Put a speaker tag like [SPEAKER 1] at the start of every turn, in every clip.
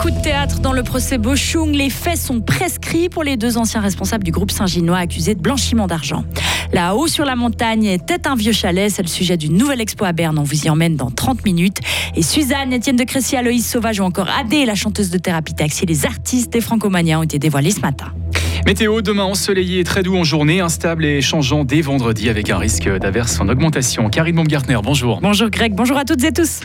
[SPEAKER 1] Coup de théâtre dans le procès Bochung. Les faits sont prescrits pour les deux anciens responsables du groupe Saint-Ginois accusés de blanchiment d'argent. Là-haut sur la montagne était un vieux chalet. C'est le sujet du nouvel expo à Berne. On vous y emmène dans 30 minutes. Et Suzanne, Étienne de Crécy, Aloïs Sauvage ou encore Adé, la chanteuse de thérapie taxi, les artistes des Francomania ont été dévoilés ce matin.
[SPEAKER 2] Météo, demain ensoleillé et très doux en journée, instable et changeant dès vendredi avec un risque d'averse en augmentation. Karine Baumgartner, bonjour.
[SPEAKER 1] Bonjour Greg, bonjour à toutes et tous.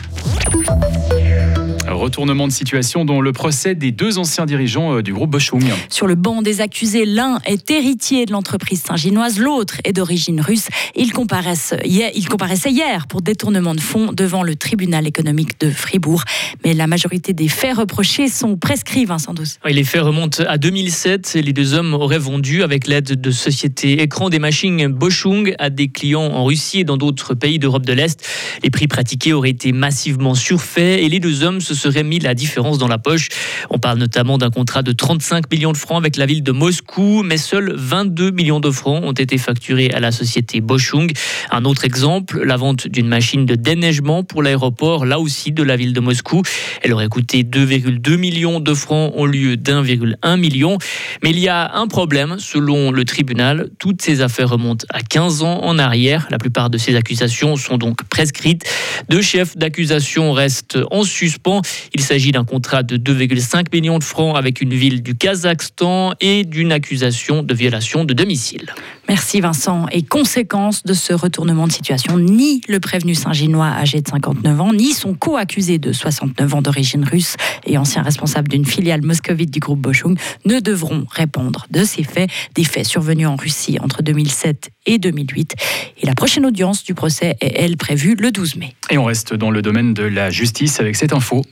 [SPEAKER 2] Retournement de situation dans le procès des deux anciens dirigeants euh, du groupe Boschung.
[SPEAKER 1] Sur le banc des accusés, l'un est héritier de l'entreprise saint-ginoise, l'autre est d'origine russe. Ils, comparaissent hier, ils comparaissaient hier pour détournement de fonds devant le tribunal économique de Fribourg. Mais la majorité des faits reprochés sont prescrits, Vincent Douce.
[SPEAKER 3] les faits remontent à 2007. Les deux hommes auraient vendu, avec l'aide de sociétés écran, des machines Boschung à des clients en Russie et dans d'autres pays d'Europe de l'Est. Les prix pratiqués auraient été massivement surfaits et les deux hommes se seraient mis la différence dans la poche. On parle notamment d'un contrat de 35 millions de francs avec la ville de Moscou, mais seuls 22 millions de francs ont été facturés à la société Boschung. Un autre exemple, la vente d'une machine de déneigement pour l'aéroport, là aussi de la ville de Moscou. Elle aurait coûté 2,2 millions de francs au lieu d'1,1 million. Mais il y a un problème, selon le tribunal, toutes ces affaires remontent à 15 ans en arrière. La plupart de ces accusations sont donc prescrites. Deux chefs d'accusation restent en suspens. Il s'agit d'un contrat de 2,5 millions de francs avec une ville du Kazakhstan et d'une accusation de violation de domicile.
[SPEAKER 1] Merci Vincent. Et conséquence de ce retournement de situation, ni le prévenu Saint-Ginois âgé de 59 ans, ni son co-accusé de 69 ans d'origine russe et ancien responsable d'une filiale moscovite du groupe Boschung ne devront répondre de ces faits, des faits survenus en Russie entre 2007 et 2008. Et la prochaine audience du procès est, elle, prévue le 12 mai.
[SPEAKER 2] Et on reste dans le domaine de la justice avec cette info.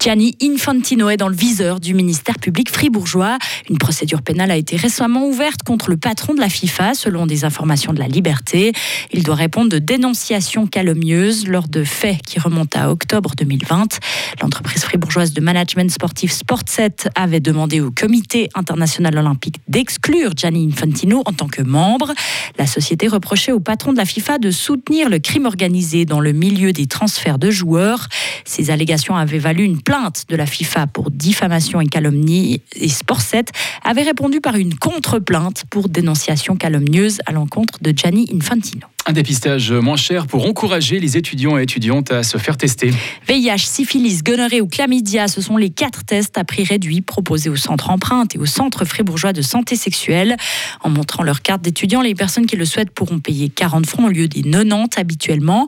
[SPEAKER 1] Gianni Infantino est dans le viseur du ministère public fribourgeois. Une procédure pénale a été récemment ouverte contre le patron de la FIFA, selon des informations de la Liberté. Il doit répondre de dénonciations calomnieuses lors de faits qui remontent à octobre 2020. L'entreprise fribourgeoise de management sportif Sportset avait demandé au comité international olympique d'exclure Gianni Infantino en tant que membre. La société reprochait au patron de la FIFA de soutenir le crime organisé dans le milieu des transferts de joueurs. Ces allégations avaient valu une plainte de la FIFA pour diffamation et calomnie et Sportset avait répondu par une contre-plainte pour dénonciation calomnieuse à l'encontre de Gianni Infantino.
[SPEAKER 2] Un dépistage moins cher pour encourager les étudiants et étudiantes à se faire tester.
[SPEAKER 1] VIH, syphilis, gonorrhée ou chlamydia, ce sont les quatre tests à prix réduit proposés au centre empreinte et au centre fribourgeois de santé sexuelle. En montrant leur carte d'étudiant, les personnes qui le souhaitent pourront payer 40 francs au lieu des 90 habituellement.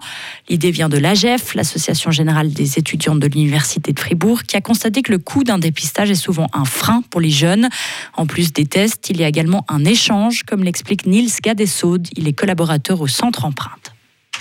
[SPEAKER 1] L'idée vient de l'AGEF, l'Association générale des étudiants de l'Université de Fribourg, qui a constaté que le coût d'un dépistage est souvent un frein pour les jeunes. En plus des tests, il y a également un échange, comme l'explique Niels Gadesod. Il est collaborateur au centre empreinte.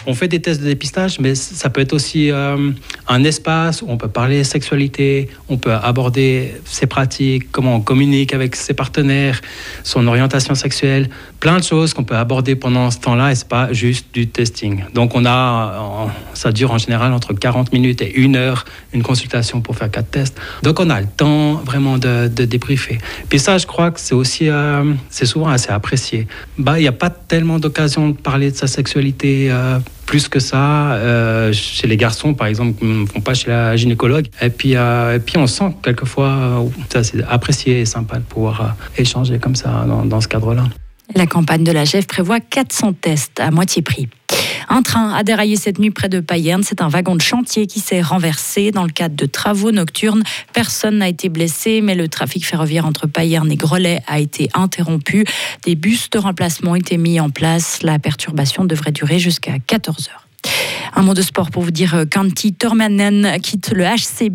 [SPEAKER 4] On fait des tests de dépistage, mais ça peut être aussi euh, un espace où on peut parler sexualité, on peut aborder ses pratiques, comment on communique avec ses partenaires, son orientation sexuelle, plein de choses qu'on peut aborder pendant ce temps-là et c'est pas juste du testing. Donc on a, ça dure en général entre 40 minutes et une heure une consultation pour faire quatre tests. Donc on a le temps vraiment de, débriefer. Puis ça, je crois que c'est aussi, euh, c'est souvent assez apprécié. Bah, il n'y a pas tellement d'occasion de parler de sa sexualité. Euh, plus que ça, euh, chez les garçons, par exemple, ne vont pas chez la gynécologue. Et puis, euh, et puis on sent quelquefois, euh, ça c'est apprécié et sympa de pouvoir échanger comme ça dans, dans ce cadre-là.
[SPEAKER 1] La campagne de la GEF prévoit 400 tests à moitié prix. Un train a déraillé cette nuit près de Payerne. C'est un wagon de chantier qui s'est renversé dans le cadre de travaux nocturnes. Personne n'a été blessé, mais le trafic ferroviaire entre Payerne et Grelais a été interrompu. Des bus de remplacement ont été mis en place. La perturbation devrait durer jusqu'à 14 heures. Un mot de sport pour vous dire qu'Antti Tormanen quitte le HC.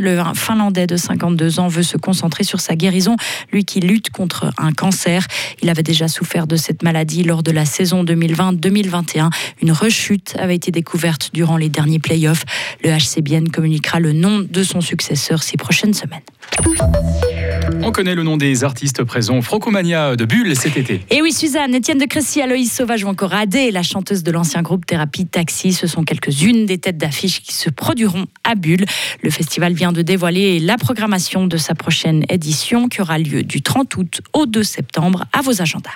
[SPEAKER 1] Le Finlandais de 52 ans veut se concentrer sur sa guérison, lui qui lutte contre un cancer. Il avait déjà souffert de cette maladie lors de la saison 2020-2021. Une rechute avait été découverte durant les derniers playoffs. Le HC communiquera le nom de son successeur ces prochaines semaines.
[SPEAKER 2] On connaît le nom des artistes présents au Francomania de Bulle cet été.
[SPEAKER 1] Et oui, Suzanne, Étienne de Crécy, Aloïs Sauvage ou encore Adé, la chanteuse de l'ancien groupe Thérapie Taxi, ce sont quelques-unes des têtes d'affiche qui se produiront à Bulle. Le festival vient de dévoiler la programmation de sa prochaine édition qui aura lieu du 30 août au 2 septembre à vos agendas.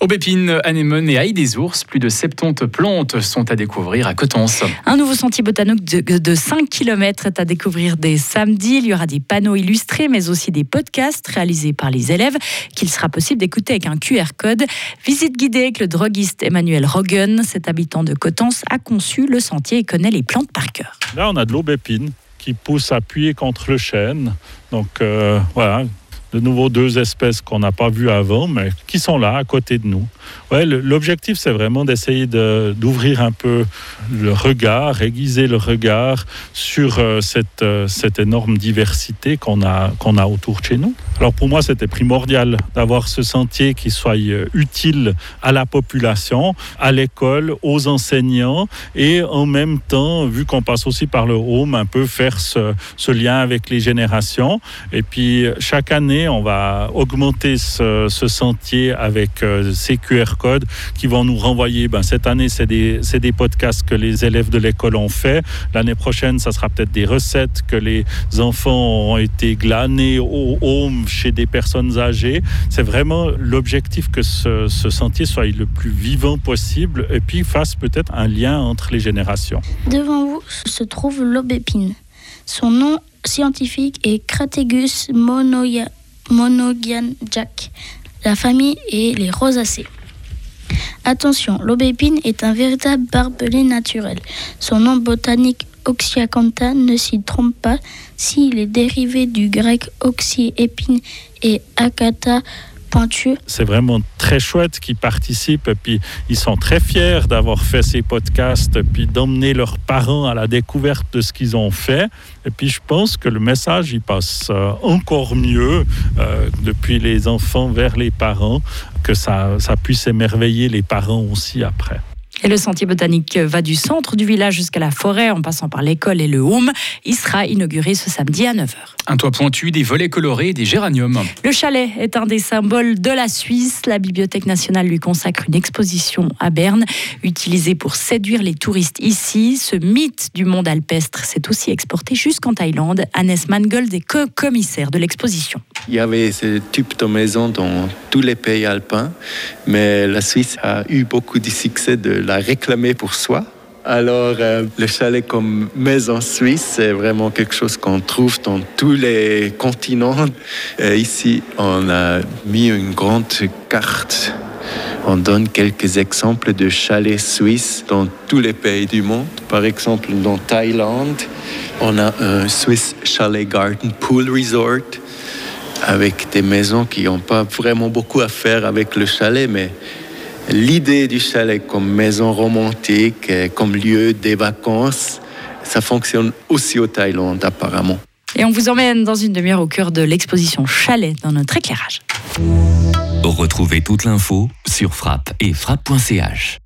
[SPEAKER 2] Aubépine, anémone et ail des ours, plus de 70 plantes sont à découvrir à Cotense.
[SPEAKER 1] Un nouveau sentier botanique de, de 5 km est à découvrir dès samedi. Il y aura des panneaux illustrés, mais aussi des podcasts réalisés par les élèves qu'il sera possible d'écouter avec un QR code. Visite guidée avec le droguiste Emmanuel Rogan. Cet habitant de Cotense a conçu le sentier et connaît les plantes par cœur.
[SPEAKER 5] Là, on a de l'aubépine qui pousse appuyée contre le chêne. Donc euh, voilà, de nouveau deux espèces qu'on n'a pas vues avant, mais qui sont là à côté de nous. Ouais, L'objectif, c'est vraiment d'essayer d'ouvrir un peu le regard, aiguiser le regard sur euh, cette, euh, cette énorme diversité qu'on a, qu'on a autour de chez nous. Alors pour moi, c'était primordial d'avoir ce sentier qui soit euh, utile à la population, à l'école, aux enseignants et en même temps, vu qu'on passe aussi par le home, un peu faire ce, ce lien avec les générations. Et puis chaque année, on va augmenter ce, sentier avec ces QR codes qui vont nous renvoyer. Ben, cette année, c'est des, des, podcasts que les élèves de l'école ont fait. L'année prochaine, ça sera peut-être des recettes que les enfants ont été glanés au home chez des personnes âgées. C'est vraiment l'objectif que ce, ce sentier soit le plus vivant possible et puis fasse peut-être un lien entre les générations.
[SPEAKER 6] Devant vous se trouve l'aubépine. Son nom scientifique est Crategus Jack. La famille est les rosacées. Attention, l'aubépine est un véritable barbelé naturel. Son nom botanique Oxyacantha ne s'y trompe pas s'il est dérivé du grec oxy épine et akata
[SPEAKER 5] c'est vraiment très chouette qu'ils participent puis ils sont très fiers d'avoir fait ces podcasts puis d'emmener leurs parents à la découverte de ce qu'ils ont fait. Et puis je pense que le message il passe euh, encore mieux euh, depuis les enfants vers les parents, que ça puisse émerveiller les parents aussi après.
[SPEAKER 1] Et le sentier botanique va du centre du village jusqu'à la forêt en passant par l'école et le home. Il sera inauguré ce samedi à 9h.
[SPEAKER 2] Un toit pointu, des volets colorés des géraniums.
[SPEAKER 1] Le chalet est un des symboles de la Suisse. La Bibliothèque nationale lui consacre une exposition à Berne, utilisée pour séduire les touristes ici. Ce mythe du monde alpestre s'est aussi exporté jusqu'en Thaïlande. Annès Mangold est co-commissaire de l'exposition.
[SPEAKER 7] Il y avait ce type de maison dans tous les pays alpins, mais la Suisse a eu beaucoup de succès de la réclamer pour soi. Alors, euh, le chalet comme maison suisse, c'est vraiment quelque chose qu'on trouve dans tous les continents. Euh, ici, on a mis une grande carte. On donne quelques exemples de chalets suisses dans tous les pays du monde. Par exemple, dans Thaïlande, on a un Swiss Chalet Garden Pool Resort avec des maisons qui n'ont pas vraiment beaucoup à faire avec le chalet, mais l'idée du chalet comme maison romantique, comme lieu des vacances, ça fonctionne aussi au Thaïlande apparemment.
[SPEAKER 1] Et on vous emmène dans une demi-heure au cœur de l'exposition Chalet dans notre éclairage.
[SPEAKER 8] Retrouvez toute l'info sur frappe et frappe.ch.